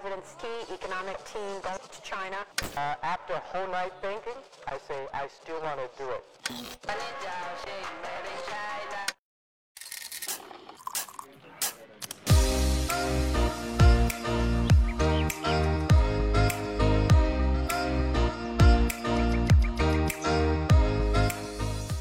president's team, economic team, goes to China. Uh, after a whole night thinking, I say I still want to do it.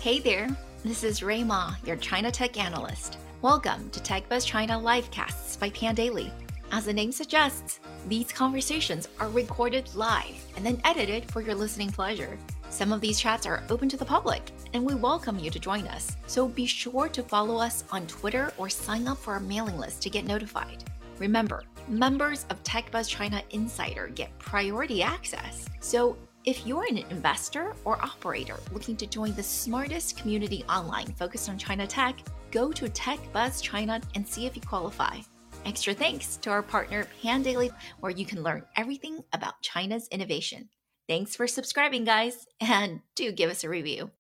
Hey there, this is Rui Ma, your China Tech Analyst. Welcome to TechBuzz China Livecasts by Pandaily. As the name suggests, these conversations are recorded live and then edited for your listening pleasure. Some of these chats are open to the public, and we welcome you to join us. So be sure to follow us on Twitter or sign up for our mailing list to get notified. Remember, members of TechBuzz China Insider get priority access. So if you're an investor or operator looking to join the smartest community online focused on China tech, go to TechBuzz China and see if you qualify. Extra thanks to our partner Pandaily, where you can learn everything about China's innovation. Thanks for subscribing, guys, and do give us a review.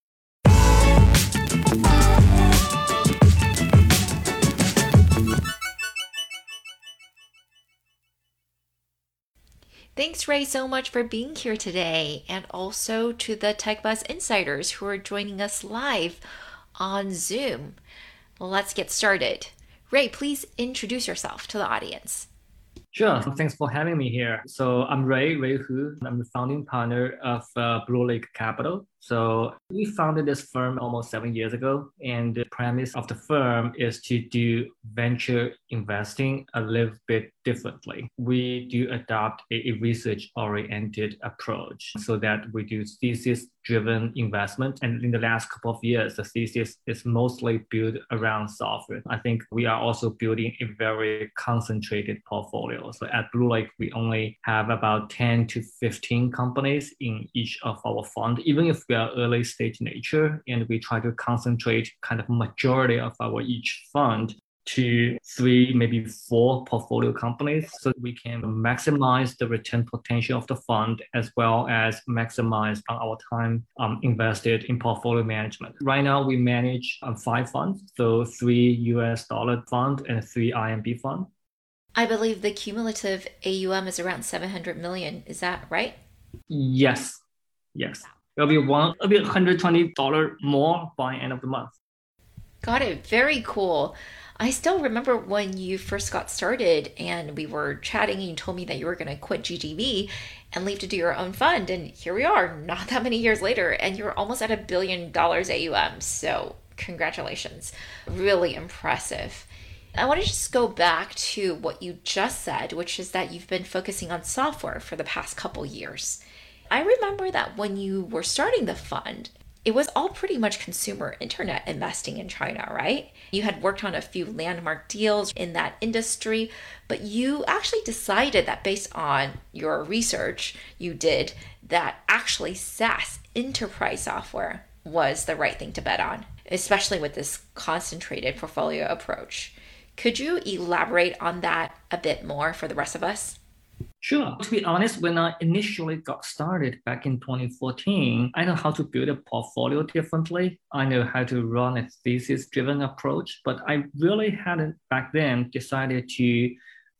Thanks, Ray, so much for being here today, and also to the TechBuzz insiders who are joining us live on Zoom. Let's get started. Ray, please introduce yourself to the audience. Sure. Thanks for having me here. So I'm Ray, Ray Hu. I'm the founding partner of uh, Blue Lake Capital. So we founded this firm almost seven years ago. And the premise of the firm is to do venture investing a little bit differently. We do adopt a, a research oriented approach so that we do thesis driven investment. And in the last couple of years, the thesis is mostly built around software. I think we are also building a very concentrated portfolio. So at Blue Lake, we only have about 10 to 15 companies in each of our fund, even if we are early stage nature and we try to concentrate kind of majority of our each fund to three, maybe four portfolio companies so we can maximize the return potential of the fund as well as maximize our time um, invested in portfolio management. Right now, we manage um, five funds, so three US dollar fund and three RMB fund. I believe the cumulative AUM is around 700 million. Is that right? Yes. Yes. It'll be one, it'll be $120 more by end of the month. Got it. Very cool. I still remember when you first got started and we were chatting and you told me that you were going to quit GGV and leave to do your own fund. And here we are, not that many years later, and you're almost at a billion dollars AUM. So, congratulations. Really impressive. I want to just go back to what you just said, which is that you've been focusing on software for the past couple years. I remember that when you were starting the fund, it was all pretty much consumer internet investing in China, right? You had worked on a few landmark deals in that industry, but you actually decided that based on your research you did, that actually SaaS enterprise software was the right thing to bet on, especially with this concentrated portfolio approach. Could you elaborate on that a bit more for the rest of us? Sure. To be honest, when I initially got started back in 2014, I know how to build a portfolio differently. I know how to run a thesis driven approach, but I really hadn't back then decided to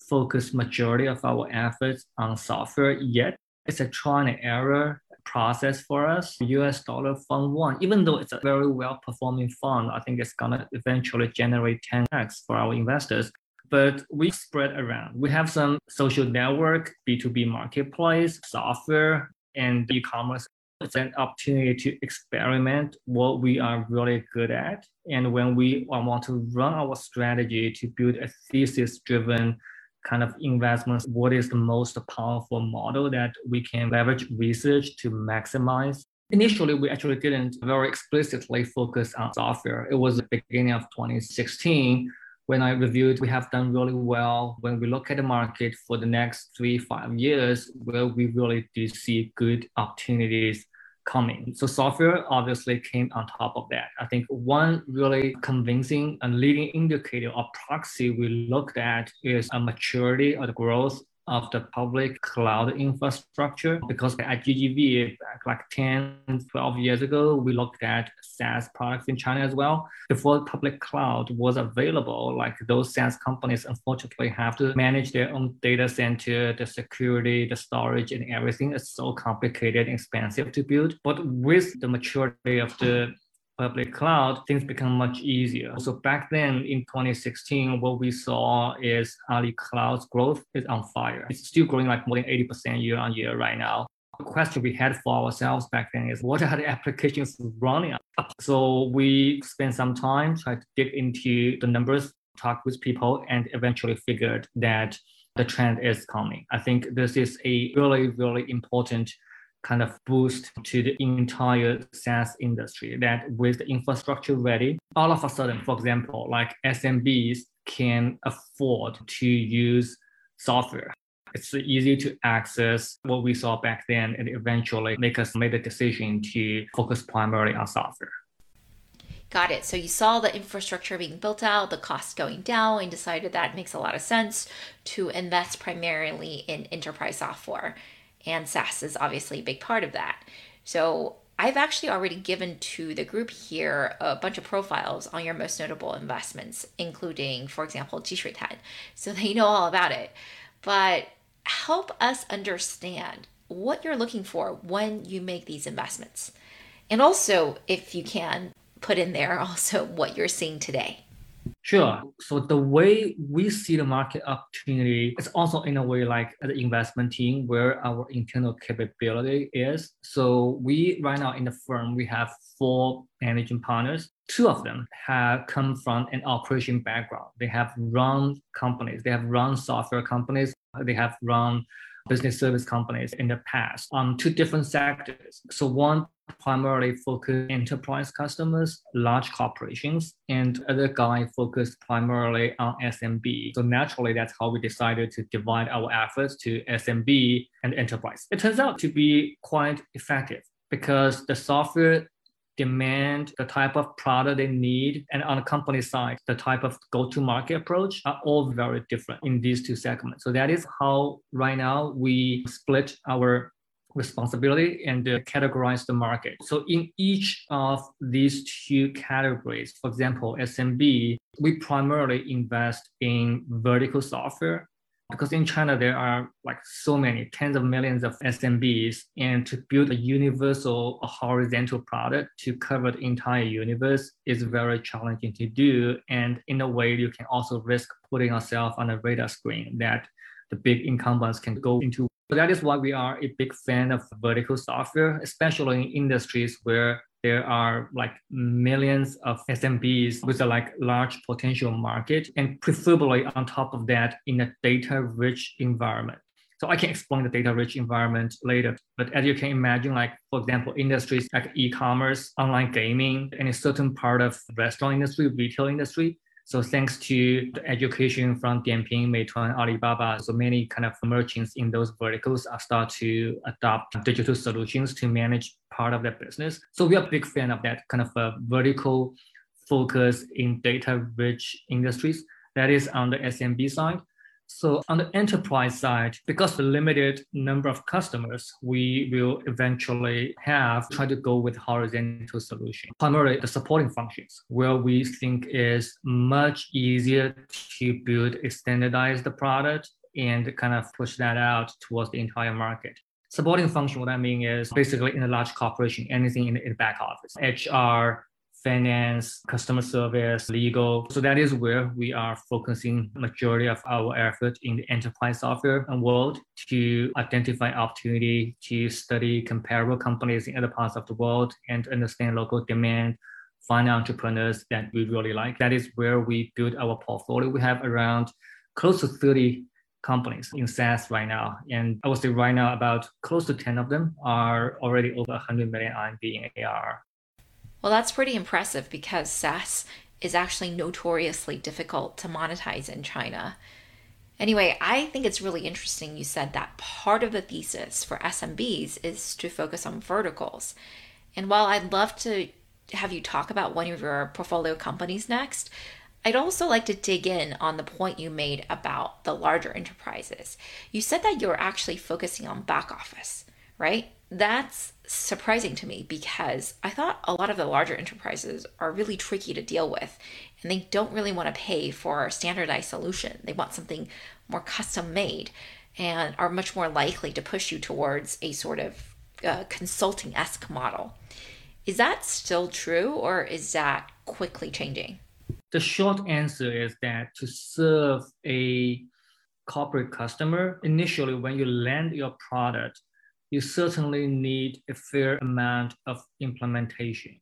focus majority of our efforts on software yet. It's a trial and error process for us. US dollar fund one, even though it's a very well performing fund, I think it's gonna eventually generate 10x for our investors but we spread around. We have some social network, B2B marketplace, software, and e-commerce. It's an opportunity to experiment what we are really good at. And when we want to run our strategy to build a thesis driven kind of investments, what is the most powerful model that we can leverage research to maximize Initially, we actually didn't very explicitly focus on software. It was the beginning of 2016 when I reviewed, we have done really well. When we look at the market for the next three, five years, where we really do see good opportunities coming. So software obviously came on top of that. I think one really convincing and leading indicator or proxy we looked at is a maturity or the growth of the public cloud infrastructure because at GGV, like 10, 12 years ago, we looked at SaaS products in China as well. Before public cloud was available, like those SaaS companies unfortunately have to manage their own data center, the security, the storage, and everything. It's so complicated and expensive to build. But with the maturity of the public cloud, things become much easier. So back then in 2016, what we saw is Ali Cloud's growth is on fire. It's still growing like more than 80% year on year right now. The question we had for ourselves back then is what are the applications running? So we spent some time trying to dig into the numbers, talk with people, and eventually figured that the trend is coming. I think this is a really, really important kind of boost to the entire SaaS industry that with the infrastructure ready, all of a sudden, for example, like SMBs can afford to use software. It's easy to access what we saw back then and eventually make us make the decision to focus primarily on software. Got it. So you saw the infrastructure being built out, the cost going down, and decided that makes a lot of sense to invest primarily in enterprise software and SaaS is obviously a big part of that. So I've actually already given to the group here a bunch of profiles on your most notable investments, including, for example, Jushuitan, so they know all about it. But help us understand what you're looking for when you make these investments. And also, if you can, put in there also what you're seeing today. Sure. So the way we see the market opportunity is also in a way like the investment team where our internal capability is. So we right now in the firm we have four managing partners. Two of them have come from an operation background. They have run companies. They have run software companies. They have run business service companies in the past on two different sectors. So one primarily focus enterprise customers, large corporations, and other guy focused primarily on SMB. So naturally, that's how we decided to divide our efforts to SMB and enterprise. It turns out to be quite effective because the software demand, the type of product they need, and on the company side, the type of go-to-market approach are all very different in these two segments. So that is how right now we split our responsibility and uh, categorize the market. So in each of these two categories, for example, SMB, we primarily invest in vertical software because in China there are like so many tens of millions of SMBs, and to build a universal a horizontal product to cover the entire universe is very challenging to do. And in a way, you can also risk putting yourself on a radar screen that the big incumbents can go into. So that is why we are a big fan of vertical software, especially in industries where there are like millions of SMBs with a like large potential market and preferably on top of that in a data rich environment. So I can explain the data rich environment later. But as you can imagine, like for example, industries like e-commerce, online gaming, and a certain part of restaurant industry, retail industry, so thanks to the education from Dianping, Meituan, Alibaba, so many kind of merchants in those verticals are start to adopt digital solutions to manage part of their business. So we are a big fan of that kind of a vertical focus in data-rich industries. That is on the SMB side. So on the enterprise side, because the limited number of customers, we will eventually have try to go with horizontal solution, primarily the supporting functions, where we think is much easier to build a standardized product and kind of push that out towards the entire market. Supporting function, what I mean is basically in a large corporation, anything in the, in the back office, HR, finance, customer service, legal. So that is where we are focusing majority of our effort in the enterprise software world to identify opportunity to study comparable companies in other parts of the world and understand local demand, find entrepreneurs that we really like. That is where we build our portfolio. We have around close to 30 companies in SaaS right now. And I would say right now about close to 10 of them are already over 100 million RMB in AR. Well, that's pretty impressive because SaaS is actually notoriously difficult to monetize in China. Anyway, I think it's really interesting you said that part of the thesis for SMBs is to focus on verticals. And while I'd love to have you talk about one of your portfolio companies next, I'd also like to dig in on the point you made about the larger enterprises. You said that you're actually focusing on back office, right? That's surprising to me because I thought a lot of the larger enterprises are really tricky to deal with and they don't really want to pay for a standardized solution. They want something more custom made and are much more likely to push you towards a sort of uh, consulting esque model. Is that still true or is that quickly changing? The short answer is that to serve a corporate customer, initially when you land your product, you certainly need a fair amount of implementation.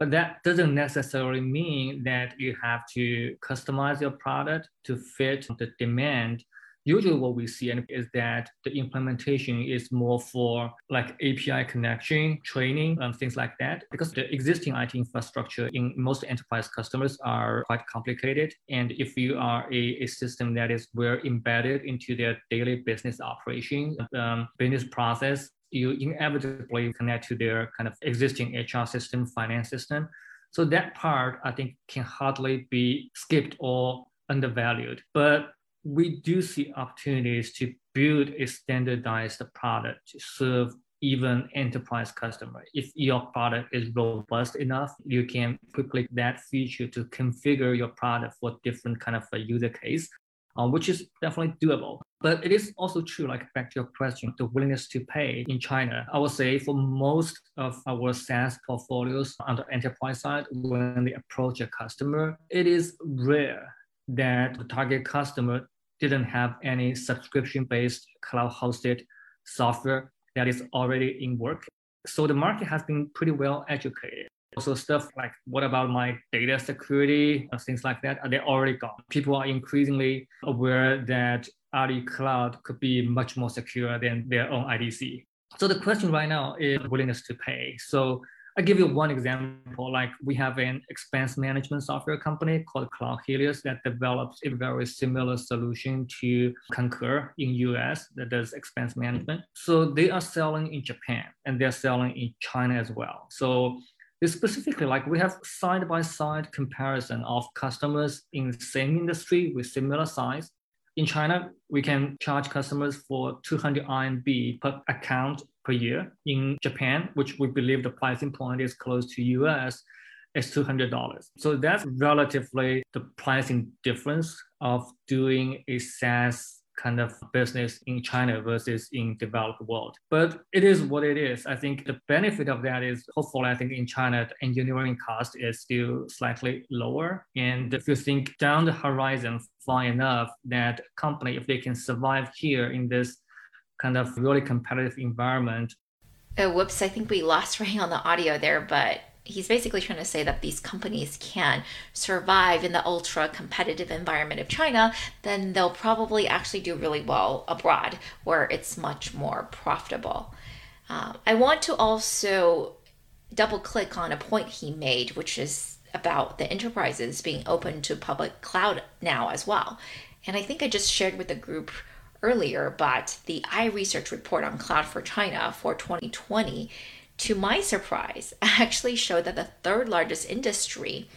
But that doesn't necessarily mean that you have to customize your product to fit the demand usually what we see is that the implementation is more for like API connection, training, and things like that, because the existing IT infrastructure in most enterprise customers are quite complicated. And if you are a, a system that is well embedded into their daily business operation, um, business process, you inevitably connect to their kind of existing HR system, finance system. So that part, I think, can hardly be skipped or undervalued. But we do see opportunities to build a standardized product to serve even enterprise customer. If your product is robust enough, you can quickly that feature to configure your product for different kind of a user case, uh, which is definitely doable. But it is also true, like back to your question, the willingness to pay in China. I would say for most of our SaaS portfolios on the enterprise side, when they approach a customer, it is rare that the target customer didn't have any subscription-based cloud-hosted software that is already in work. So the market has been pretty well educated. Also stuff like what about my data security, uh, things like that, uh, they already gone. People are increasingly aware that Ali Cloud could be much more secure than their own IDC. So the question right now is willingness to pay. So I'll give you one example. Like we have an expense management software company called Cloud Helios that develops a very similar solution to Concur in US that does expense management. So they are selling in Japan and they're selling in China as well. So specifically like we have side by side comparison of customers in the same industry with similar size in China, we can charge customers for 200 RMB per account per year. In Japan, which we believe the pricing point is close to US, is $200. So that's relatively the pricing difference of doing a SaaS kind of business in China versus in developed world. But it is what it is. I think the benefit of that is hopefully I think in China the engineering cost is still slightly lower. And if you think down the horizon far enough, that company if they can survive here in this kind of really competitive environment. Oh, whoops! I think we lost Ray on the audio there, but he's basically trying to say that these companies can survive in the ultra competitive environment of China, then they'll probably actually do really well abroad where it's much more profitable. Um, I want to also double click on a point he made, which is about the enterprises being open to public cloud now as well. And I think I just shared with the group earlier, but the iResearch report on cloud for China for 2020 to my surprise, actually showed that the third largest industry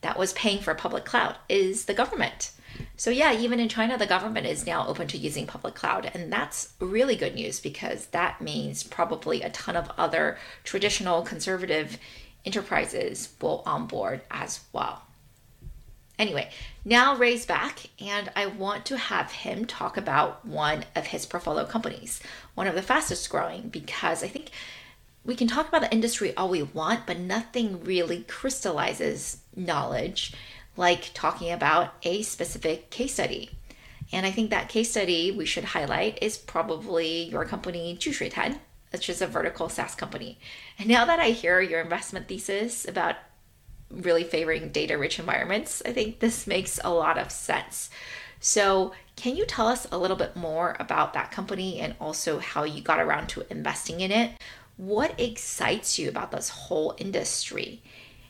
that was paying for public cloud is the government. So, yeah, even in China, the government is now open to using public cloud. And that's really good news because that means probably a ton of other traditional conservative enterprises will onboard as well. Anyway, now Ray's back, and I want to have him talk about one of his portfolio companies, one of the fastest growing, because I think we can talk about the industry all we want, but nothing really crystallizes knowledge like talking about a specific case study. And I think that case study we should highlight is probably your company, Jushuitan, which is a vertical SaaS company. And now that I hear your investment thesis about really favoring data rich environments, I think this makes a lot of sense. So, can you tell us a little bit more about that company and also how you got around to investing in it? What excites you about this whole industry?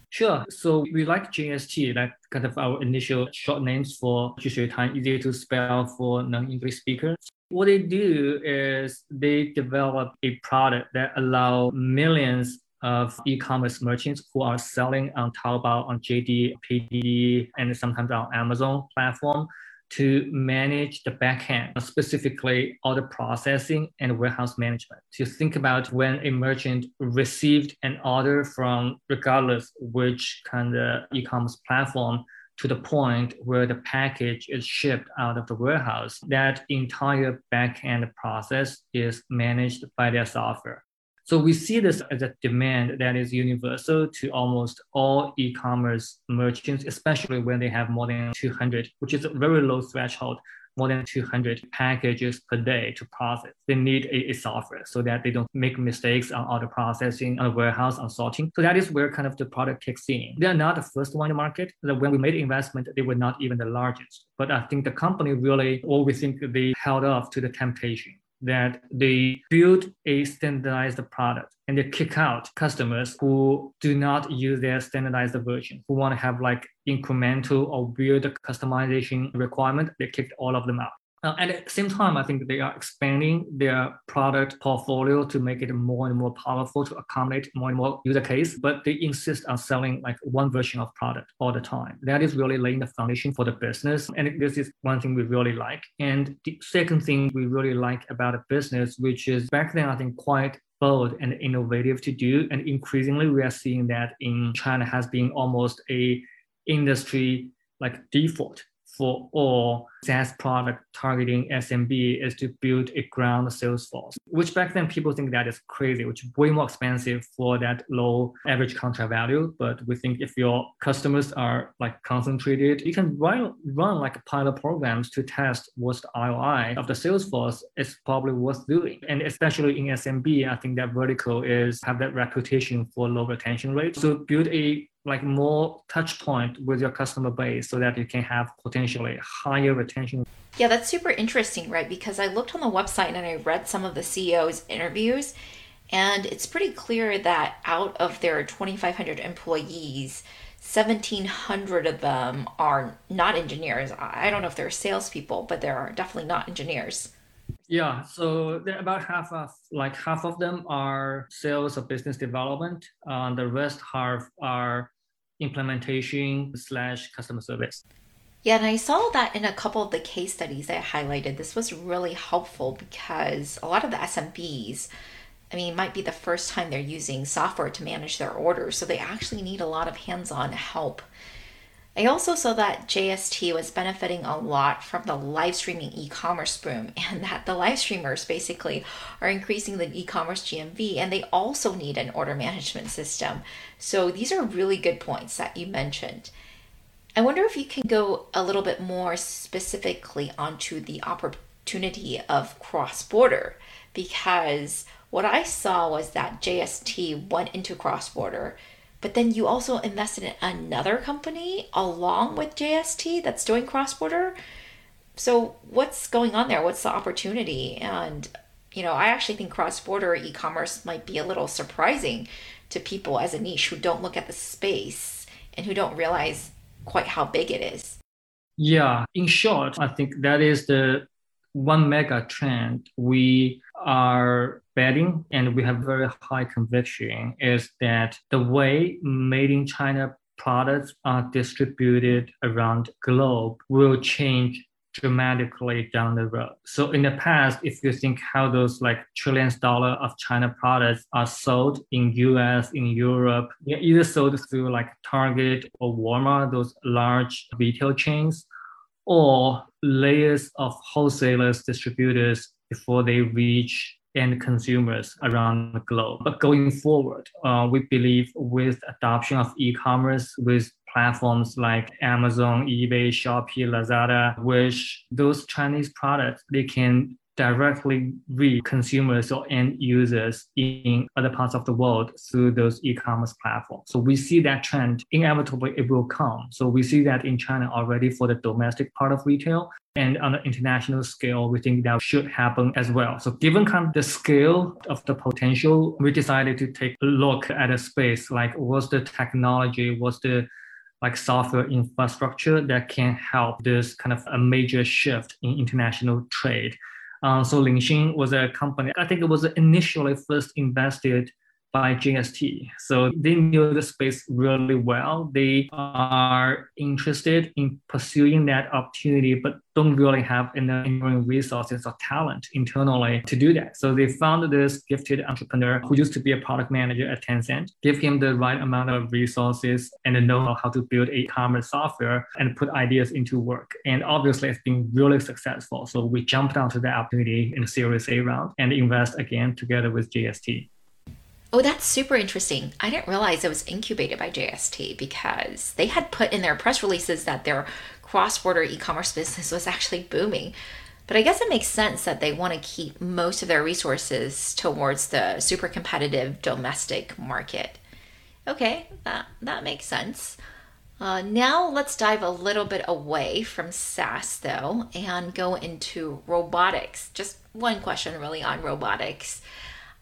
Sure. So we like JST, like kind of our initial short names for Jushuitan, easy to spell for non-English speakers. What they do is they develop a product that allow millions of e-commerce merchants who are selling on Taobao, on JD, PDD, and sometimes on Amazon platform to manage the backend, specifically order processing and warehouse management. To think about when a merchant received an order from regardless which kind of e-commerce platform to the point where the package is shipped out of the warehouse, that entire backend process is managed by their software. So we see this as a demand that is universal to almost all e-commerce merchants, especially when they have more than 200, which is a very low threshold, more than 200 packages per day to process. They need a, a software so that they don't make mistakes on order processing, on warehouse, on sorting. So that is where kind of the product kicks in. They are not the first one in the market. When we made investment, they were not even the largest. But I think the company really, or we think they held off to the temptation that they build a standardized product and they kick out customers who do not use their standardized version, who want to have like incremental or weird customization requirement. They kicked all of them out. Uh, and at the same time, I think they are expanding their product portfolio to make it more and more powerful to accommodate more and more user case. But they insist on selling like one version of product all the time. That is really laying the foundation for the business. And this is one thing we really like. And the second thing we really like about a business, which is back then I think quite bold and innovative to do. And increasingly we are seeing that in China has been almost a industry like default for all SaaS product targeting SMB is to build a ground sales force, which back then people think that is crazy, which is way more expensive for that low average contract value. But we think if your customers are like concentrated, you can run, run like pilot programs to test what's the ROI of the sales force. It's probably worth doing. And especially in SMB, I think that vertical is have that reputation for low retention rate. So build a like more touch point with your customer base so that you can have potentially higher retention. Yeah, that's super interesting, right? Because I looked on the website and I read some of the CEO's interviews, and it's pretty clear that out of their 2,500 employees, 1,700 of them are not engineers. I don't know if they're salespeople, but they're definitely not engineers. Yeah, so about half of like half of them are sales or business development. Uh, and the rest half are implementation slash customer service. Yeah, and I saw that in a couple of the case studies I highlighted. This was really helpful because a lot of the SMBs, I mean, might be the first time they're using software to manage their orders, so they actually need a lot of hands on help I also saw that JST was benefiting a lot from the live streaming e commerce boom, and that the live streamers basically are increasing the e commerce GMV, and they also need an order management system. So, these are really good points that you mentioned. I wonder if you can go a little bit more specifically onto the opportunity of cross border, because what I saw was that JST went into cross border but then you also invested in another company along with JST that's doing cross border. So what's going on there? What's the opportunity? And you know, I actually think cross border e commerce might be a little surprising to people as a niche who don't look at the space and who don't realize quite how big it is. Yeah, in short, I think that is the one mega trend we are betting and we have very high conviction is that the way made in China products are distributed around globe will change dramatically down the road. So in the past, if you think how those like trillions dollar of China products are sold in US, in Europe, either sold through like Target or Walmart, those large retail chains, or layers of wholesalers, distributors before they reach end consumers around the globe. But going forward, uh, we believe with adoption of e-commerce, with platforms like Amazon, eBay, Shopee, Lazada, which those Chinese products, they can directly reach consumers or end users in other parts of the world through those e-commerce platforms. So we see that trend inevitably it will come. So we see that in China already for the domestic part of retail. And on an international scale, we think that should happen as well. So given kind of the scale of the potential, we decided to take a look at a space like what's the technology, what's the like software infrastructure that can help this kind of a major shift in international trade. Uh, so Lingxin was a company, I think it was initially first invested by JST. So they knew the space really well. They are interested in pursuing that opportunity, but don't really have enough resources or talent internally to do that. So they found this gifted entrepreneur who used to be a product manager at Tencent, give him the right amount of resources and know how to build a commerce software and put ideas into work. And obviously it's been really successful. So we jumped onto the opportunity in Series A round and invest again together with JST. Oh, that's super interesting. I didn't realize it was incubated by JST because they had put in their press releases that their cross border e commerce business was actually booming. But I guess it makes sense that they want to keep most of their resources towards the super competitive domestic market. Okay, that, that makes sense. Uh, now let's dive a little bit away from SaaS though and go into robotics. Just one question really on robotics.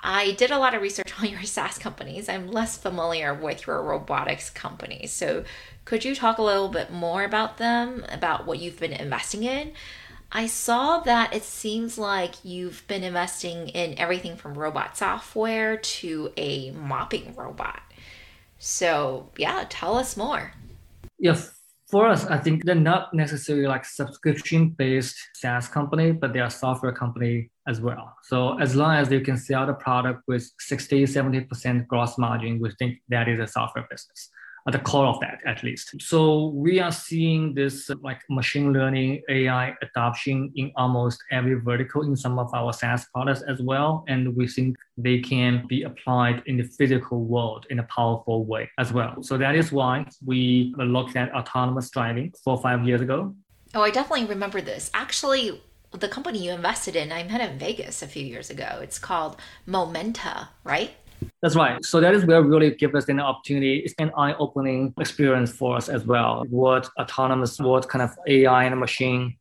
I did a lot of research on your SaaS companies. I'm less familiar with your robotics companies. So, could you talk a little bit more about them, about what you've been investing in? I saw that it seems like you've been investing in everything from robot software to a mopping robot. So, yeah, tell us more. Yeah, for us, I think they're not necessarily like subscription based SaaS company, but they are software company as well. So as long as you can sell the product with 60, 70% gross margin, we think that is a software business at the core of that at least. So we are seeing this uh, like machine learning AI adoption in almost every vertical in some of our SaaS products as well. And we think they can be applied in the physical world in a powerful way as well. So that is why we looked at autonomous driving four or five years ago. Oh, I definitely remember this. Actually, the company you invested in, I met in Vegas a few years ago. It's called Momenta, right? That's right. So that is where really give us an opportunity. It's an eye-opening experience for us as well. What autonomous, what kind of AI and machine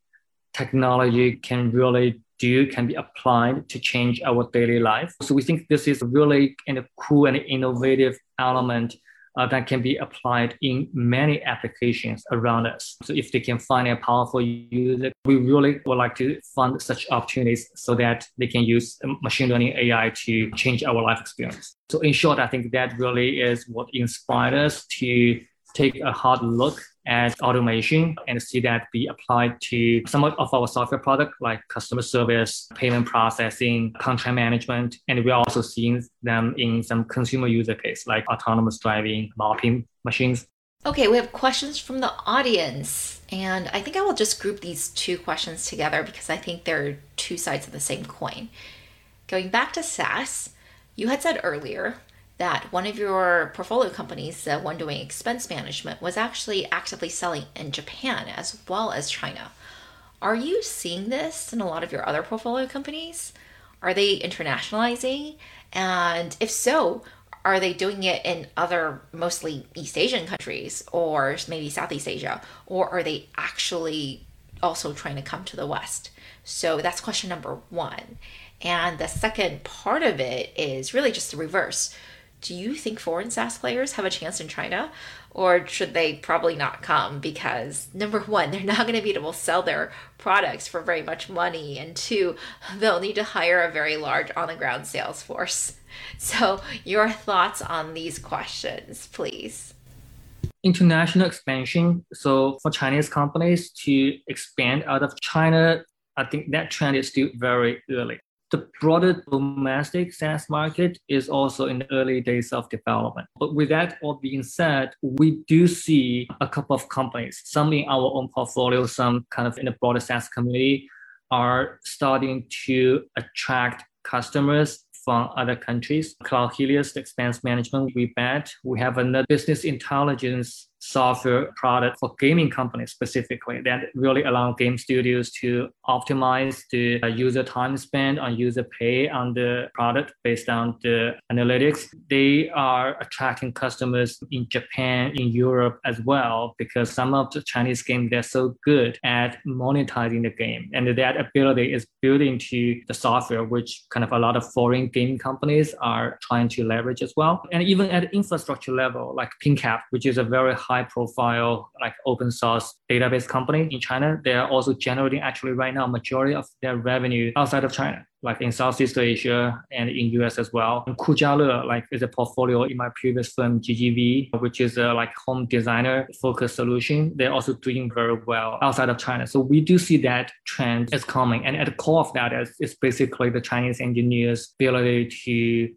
technology can really do can be applied to change our daily life. So we think this is really a cool and innovative element uh, that can be applied in many applications around us. So if they can find a powerful user, we really would like to fund such opportunities so that they can use machine learning AI to change our life experience. So in short, I think that really is what inspired us to take a hard look at automation and see that be applied to some of our software product like customer service, payment processing, contract management. And we're also seeing them in some consumer user case like autonomous driving, mopping machines. Okay, we have questions from the audience. And I think I will just group these two questions together because I think they're two sides of the same coin. Going back to SaaS, you had said earlier that one of your portfolio companies, the one doing expense management, was actually actively selling in Japan as well as China. Are you seeing this in a lot of your other portfolio companies? Are they internationalizing? And if so, are they doing it in other mostly East Asian countries or maybe Southeast Asia? Or are they actually also trying to come to the West? So that's question number one. And the second part of it is really just the reverse do you think foreign SaaS players have a chance in China? Or should they probably not come? Because number one, they're not going to be able to sell their products for very much money. And two, they'll need to hire a very large on the ground sales force. So, your thoughts on these questions, please. International expansion. So, for Chinese companies to expand out of China, I think that trend is still very early the broader domestic SaaS market is also in the early days of development. But with that all being said, we do see a couple of companies, some in our own portfolio, some kind of in the broader SaaS community, are starting to attract customers from other countries. Cloud Helios, expense management we bet. We have another business intelligence software product for gaming companies specifically that really allow game studios to optimize the uh, user time spent on user pay on the product based on the analytics. They are attracting customers in Japan, in Europe as well, because some of the Chinese games, they're so good at monetizing the game. And that ability is built into the software, which kind of a lot of foreign gaming companies are trying to leverage as well. And even at infrastructure level, like PingCap, which is a very high profile like open source database company in China. They are also generating actually right now majority of their revenue outside of China like in Southeast Asia and in US as well. And Kujiale, like is a portfolio in my previous firm, GGV, which is a like home designer focused solution. They're also doing very well outside of China. So we do see that trend is coming. And at the core of that is, is basically the Chinese engineers' ability to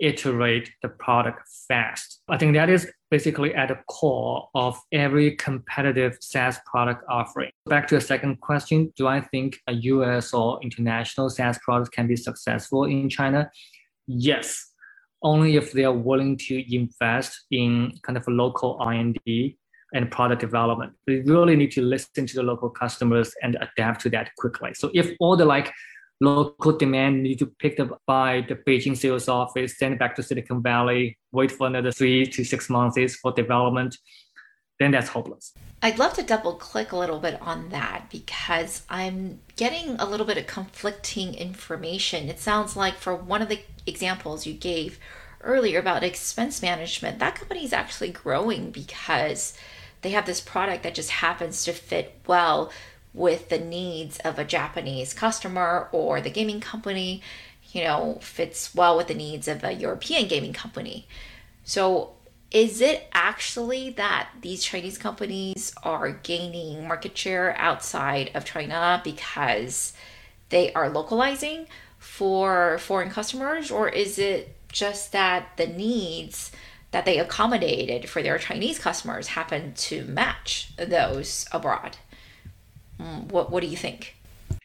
iterate the product fast. I think that is basically at the core of every competitive SaaS product offering. Back to the second question, do I think a US or international SaaS product can be successful in China? Yes, only if they are willing to invest in kind of a local R&D and product development. We really need to listen to the local customers and adapt to that quickly. So if all the like local demand need to picked up by the Beijing sales office, send back to Silicon Valley, wait for another three to six months for development, then that's hopeless. I'd love to double click a little bit on that because I'm getting a little bit of conflicting information. It sounds like for one of the examples you gave earlier about expense management, that company is actually growing because they have this product that just happens to fit well with the needs of a Japanese customer or the gaming company, you know, fits well with the needs of a European gaming company. So, is it actually that these Chinese companies are gaining market share outside of China because they are localizing for foreign customers, or is it just that the needs that they accommodated for their Chinese customers happen to match those abroad? Mm, what What do you think?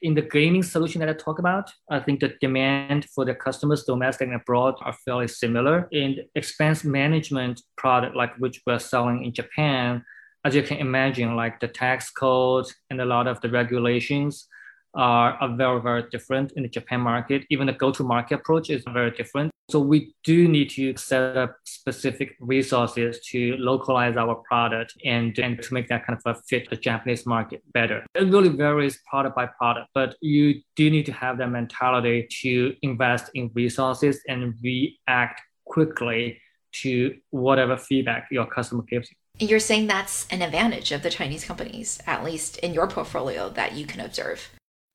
In the gaming solution that I talk about, I think the demand for the customers domestic and abroad are fairly similar. In expense management product, like which we're selling in Japan, as you can imagine, like the tax code and a lot of the regulations are, are very, very different in the Japan market. Even the go-to-market approach is very different. So we do need to set up specific resources to localize our product and, and to make that kind of a fit the Japanese market better. It really varies product by product, but you do need to have that mentality to invest in resources and react quickly to whatever feedback your customer gives you. You're saying that's an advantage of the Chinese companies, at least in your portfolio that you can observe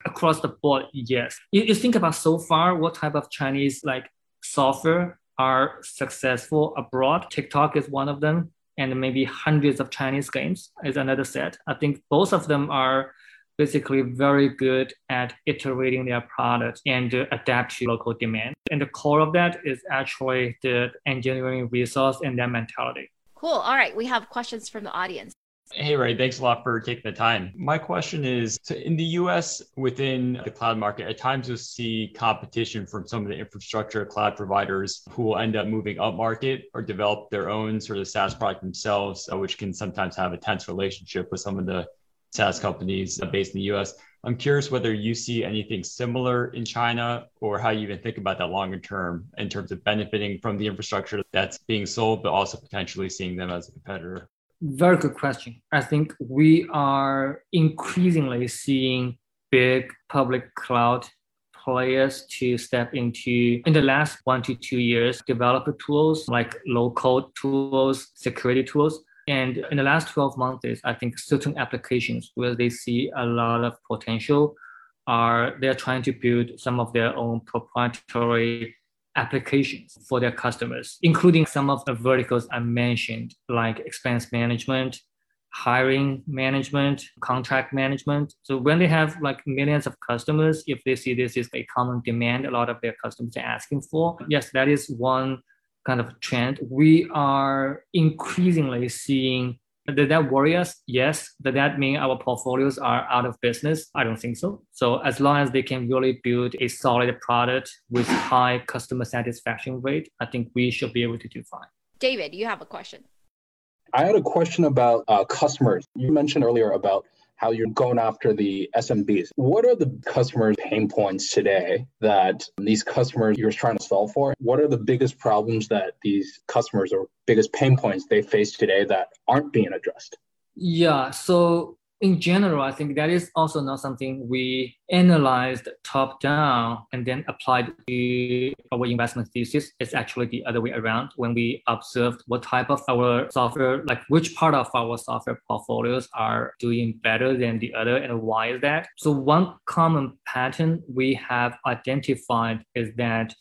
across the board, yes. You, you think about so far what type of Chinese like software are successful abroad. TikTok is one of them, and maybe hundreds of Chinese games is another set. I think both of them are basically very good at iterating their product and uh, adapt to local demand. And the core of that is actually the engineering resource and that mentality. Cool. All right. We have questions from the audience. Hey, Ray, thanks a lot for taking the time. My question is so in the US, within the cloud market, at times you'll see competition from some of the infrastructure cloud providers who will end up moving up market or develop their own sort of SaaS product themselves, uh, which can sometimes have a tense relationship with some of the SaaS companies based in the US. I'm curious whether you see anything similar in China or how you even think about that longer term in terms of benefiting from the infrastructure that's being sold, but also potentially seeing them as a competitor. Very good question. I think we are increasingly seeing big public cloud players to step into in the last one to two years developer tools like low code tools security tools and in the last 12 months i think certain applications where they see a lot of potential are they're trying to build some of their own proprietary applications for their customers, including some of the verticals I mentioned, like expense management, hiring management, contract management. So when they have like millions of customers, if they see this is a common demand, a lot of their customers are asking for, yes, that is one kind of trend. We are increasingly seeing did that worry us? Yes. Did that mean our portfolios are out of business? I don't think so. So as long as they can really build a solid product with high customer satisfaction rate, I think we should be able to do fine. David, you have a question. I had a question about uh, customers. You mentioned earlier about how you're going after the SMBs. What are the customer pain points today that these customers you're trying to solve for? What are the biggest problems that these customers or biggest pain points they face today that aren't being addressed? Yeah. So in general, I think that is also not something we analyzed top down and then applied to our investment thesis. It's actually the other way around. When we observed what type of our software, like which part of our software portfolios are doing better than the other and why is that? So one common pattern we have identified is that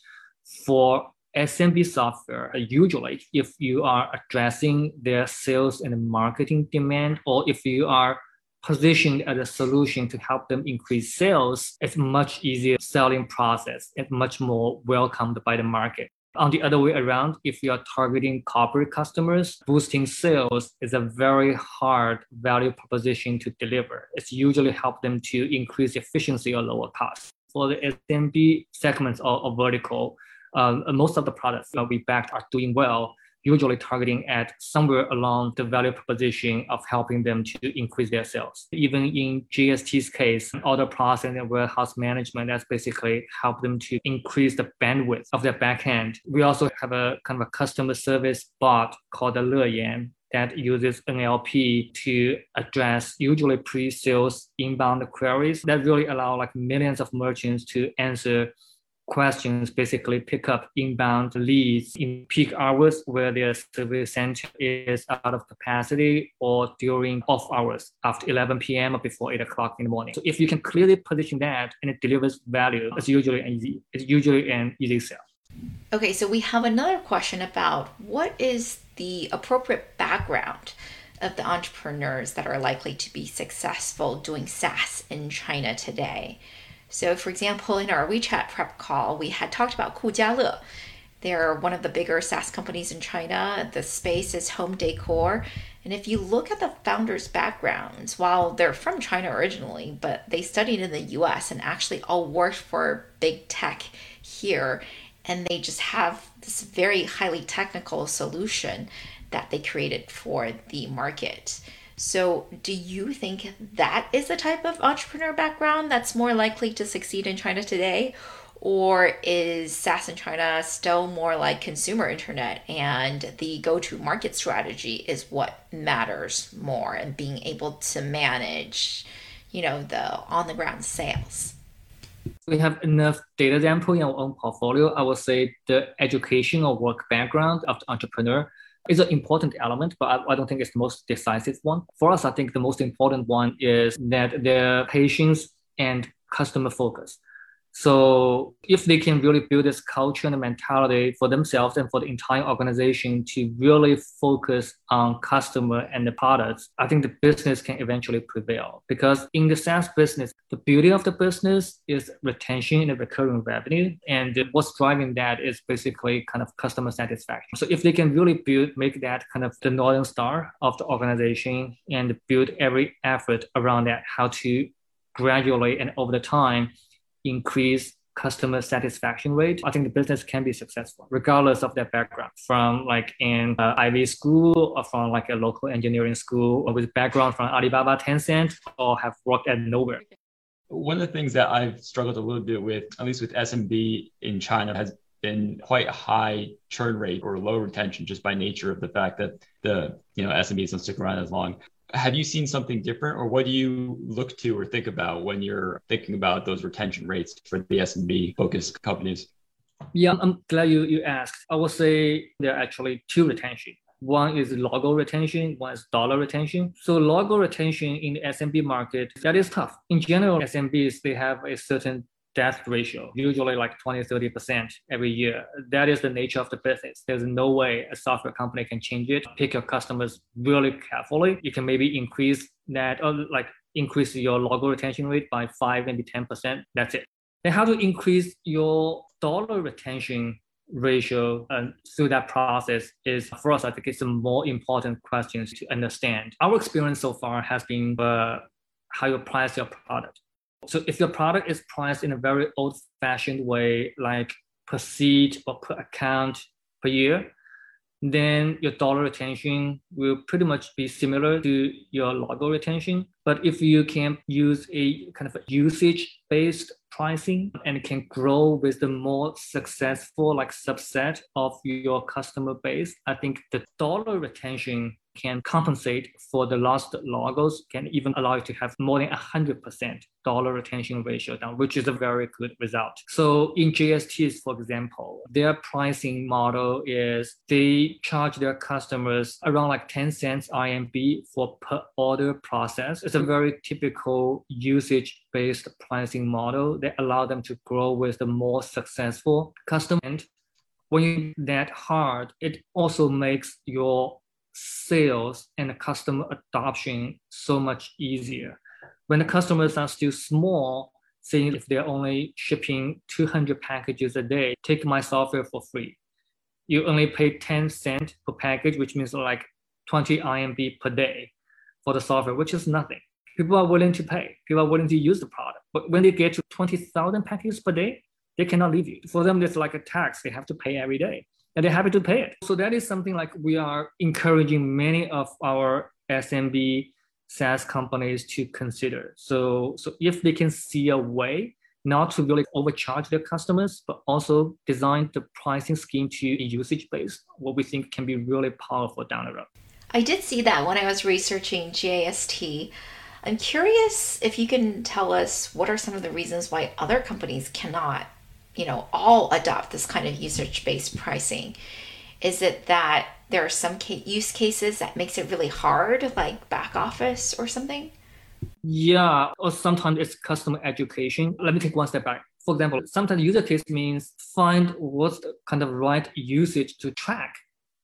for SMB software, usually if you are addressing their sales and marketing demand, or if you are positioned as a solution to help them increase sales, it's much easier selling process. It's much more welcomed by the market. On the other way around, if you are targeting corporate customers, boosting sales is a very hard value proposition to deliver. It's usually help them to increase efficiency or lower cost. For the SMB segments or, or vertical, uh, most of the products that we backed are doing well usually targeting at somewhere along the value proposition of helping them to increase their sales. Even in JST's case, order processing and warehouse management, that's basically help them to increase the bandwidth of their backend. We also have a kind of a customer service bot called the Leyan that uses NLP to address usually pre-sales inbound queries that really allow like millions of merchants to answer questions basically pick up inbound leads in peak hours where their service center is out of capacity or during off hours after 11 p.m. or before 8 o'clock in the morning. So if you can clearly position that and it delivers value, it's usually an easy, it's usually an easy sell. Okay, so we have another question about what is the appropriate background of the entrepreneurs that are likely to be successful doing SaaS in China today? So, for example, in our WeChat prep call, we had talked about Kujiale. They're one of the bigger SaaS companies in China. The space is home decor. And if you look at the founders' backgrounds, while they're from China originally, but they studied in the US and actually all worked for big tech here, and they just have this very highly technical solution that they created for the market. So, do you think that is the type of entrepreneur background that's more likely to succeed in China today? Or is SaaS in China still more like consumer internet and the go to market strategy is what matters more and being able to manage, you know, the on the ground sales? We have enough data sample in our own portfolio. I would say the education or work background of the entrepreneur is an important element, but I, I, don't think it's the most decisive one. For us, I think the most important one is that their patience and customer focus. So if they can really build this culture and mentality for themselves and for the entire organization to really focus on customer and the products, I think the business can eventually prevail. Because in the SaaS business, the beauty of the business is retention and recurring revenue. And what's driving that is basically kind of customer satisfaction. So if they can really build, make that kind of the northern star of the organization and build every effort around that, how to gradually and over the time increase customer satisfaction rate, I think the business can be successful, regardless of their background, from like in uh, Ivy school or from like a local engineering school or with background from Alibaba, Tencent, or have worked at nowhere. One of the things that I've struggled a little bit with, at least with SMB in China, has been quite high churn rate or low retention just by nature of the fact that the you know SMBs don't stick around as long have you seen something different or what do you look to or think about when you're thinking about those retention rates for the SMB focused companies? Yeah, I'm glad you, you asked. I would say there are actually two retention. One is logo retention, one is dollar retention. So logo retention in the SMB market, that is tough. In general, SMBs, they have a certain death ratio, usually like 20, 30% every year. That is the nature of the business. There's no way a software company can change it. Pick your customers really carefully. You can maybe increase that or like increase your logo retention rate by five, maybe 10%. That's it. Then how to increase your dollar retention ratio uh, through that process is for us, I think it's a more important question to understand. Our experience so far has been uh, how you price your product. So if your product is priced in a very old fashioned way, like per seat or per account per year, then your dollar retention will pretty much be similar to your logo retention. But if you can use a kind of a usage based pricing and can grow with the more successful like subset of your customer base, I think the dollar retention can compensate for the lost logos, can even allow you to have more than 100% dollar retention ratio down, which is a very good result. So in JSTs, for example, their pricing model is they charge their customers around like 10 cents RMB for per order process. It's a very typical usage based pricing model that allow them to grow with the more successful customer. And when you that hard, it also makes your sales and customer adoption so much easier when the customers are still small, saying if they're only shipping 200 packages a day, take my software for free. You only pay 10 cents per package, which means like 20 RMB per day for the software, which is nothing. People are willing to pay. People are willing to use the product. But when they get to 20,000 packages per day, they cannot leave you. For them, it's like a tax they have to pay every day. And they're happy to pay it. So that is something like we are encouraging many of our SMB SaaS companies to consider. So, so if they can see a way not to really overcharge their customers, but also design the pricing scheme to usage based, what we think can be really powerful down the road. I did see that when I was researching JST. I'm curious if you can tell us what are some of the reasons why other companies cannot, you know, all adopt this kind of usage based pricing. Is it that there are some use cases that makes it really hard, like back office or something? Yeah, or sometimes it's customer education. Let me take one step back. For example, sometimes user case means find what's the kind of right usage to track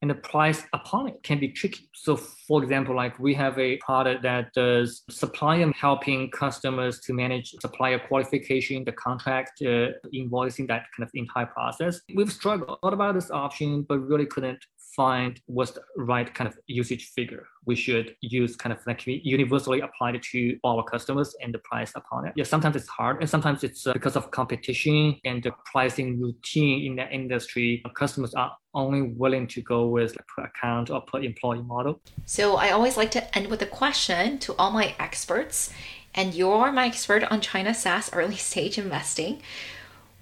and the price upon it can be tricky. So for example, like we have a product that does supplier helping customers to manage supplier qualification, the contract, uh, invoicing, that kind of entire process. We've struggled a lot about this option, but really couldn't find what's the right kind of usage figure we should use kind of like universally applied to our customers and the price upon it. Yeah, sometimes it's hard and sometimes it's uh, because of competition and the pricing routine in the industry. Customers are only willing to go with like per account or per employee model. So I always like to end with a question to all my experts, and you're my expert on China SaaS early stage investing.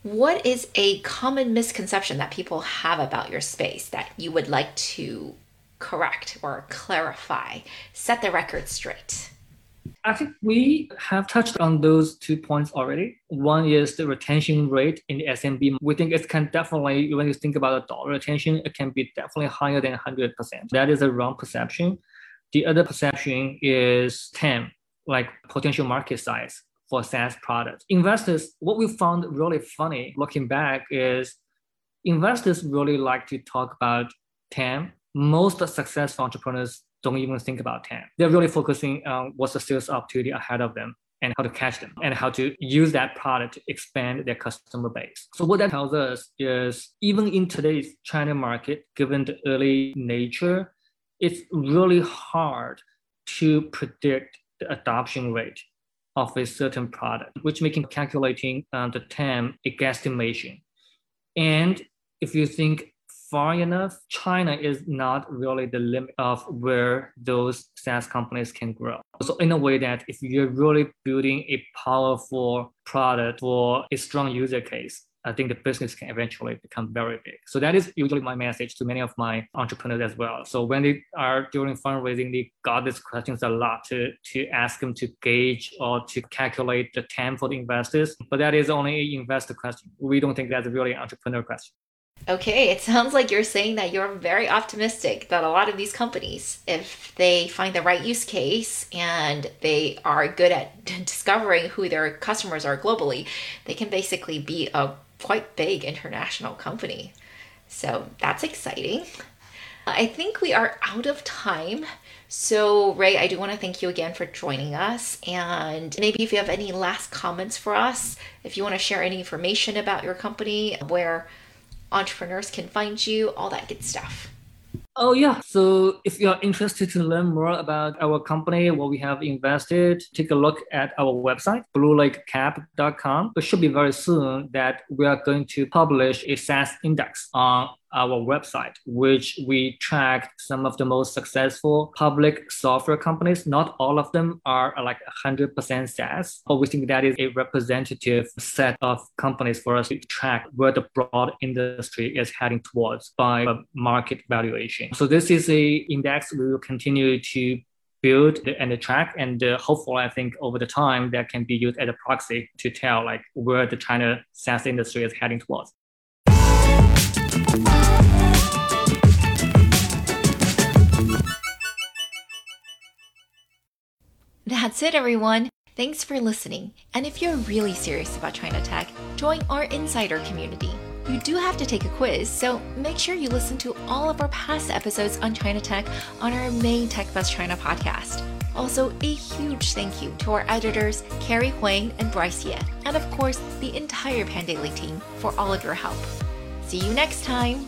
What is a common misconception that people have about your space that you would like to correct or clarify? Set the record straight. I think we have touched on those two points already. One is the retention rate in the SMB. We think it can definitely, when you think about the dollar retention, it can be definitely higher than 100%. That is a wrong perception. The other perception is TAM, like potential market size for SaaS products. Investors, what we found really funny looking back is investors really like to talk about TAM. Most successful entrepreneurs don't even think about TAM. They're really focusing on what's the sales opportunity ahead of them and how to catch them and how to use that product to expand their customer base. So what that tells us is even in today's China market, given the early nature, it's really hard to predict the adoption rate of a certain product, which making calculating uh, the TAM a guesstimation. And if you think far enough, China is not really the limit of where those SaaS companies can grow. So in a way that if you're really building a powerful product for a strong user case, I think the business can eventually become very big. So that is usually my message to many of my entrepreneurs as well. So when they are during fundraising, they got these questions a lot to, to ask them to gauge or to calculate the TAM for the investors. But that is only an investor question. We don't think that's really an entrepreneur question. Okay, it sounds like you're saying that you're very optimistic that a lot of these companies, if they find the right use case and they are good at discovering who their customers are globally, they can basically be a quite big international company. So that's exciting. I think we are out of time. So, Ray, I do want to thank you again for joining us. And maybe if you have any last comments for us, if you want to share any information about your company, where entrepreneurs can find you, all that good stuff. Oh, yeah. So if you're interested to learn more about our company, what we have invested, take a look at our website, bluelakecap.com. It should be very soon that we are going to publish a SaaS index on our website, which we track some of the most successful public software companies. Not all of them are like 100% SaaS, but we think that is a representative set of companies for us to track where the broad industry is heading towards by market valuation. So this is a index we will continue to build and track and uh, hopefully i think over the time that can be used as a proxy to tell like where the china SaaS industry is heading towards That's it, everyone. Thanks for listening. And if you're really serious about China Tech, join our insider community. You do have to take a quiz, so make sure you listen to all of our past episodes on China Tech on our main Tech Buzz China podcast. Also, a huge thank you to our editors, Carrie Huang and Bryce Ye, and of course, the entire Pandaily team for all of your help. See you next time!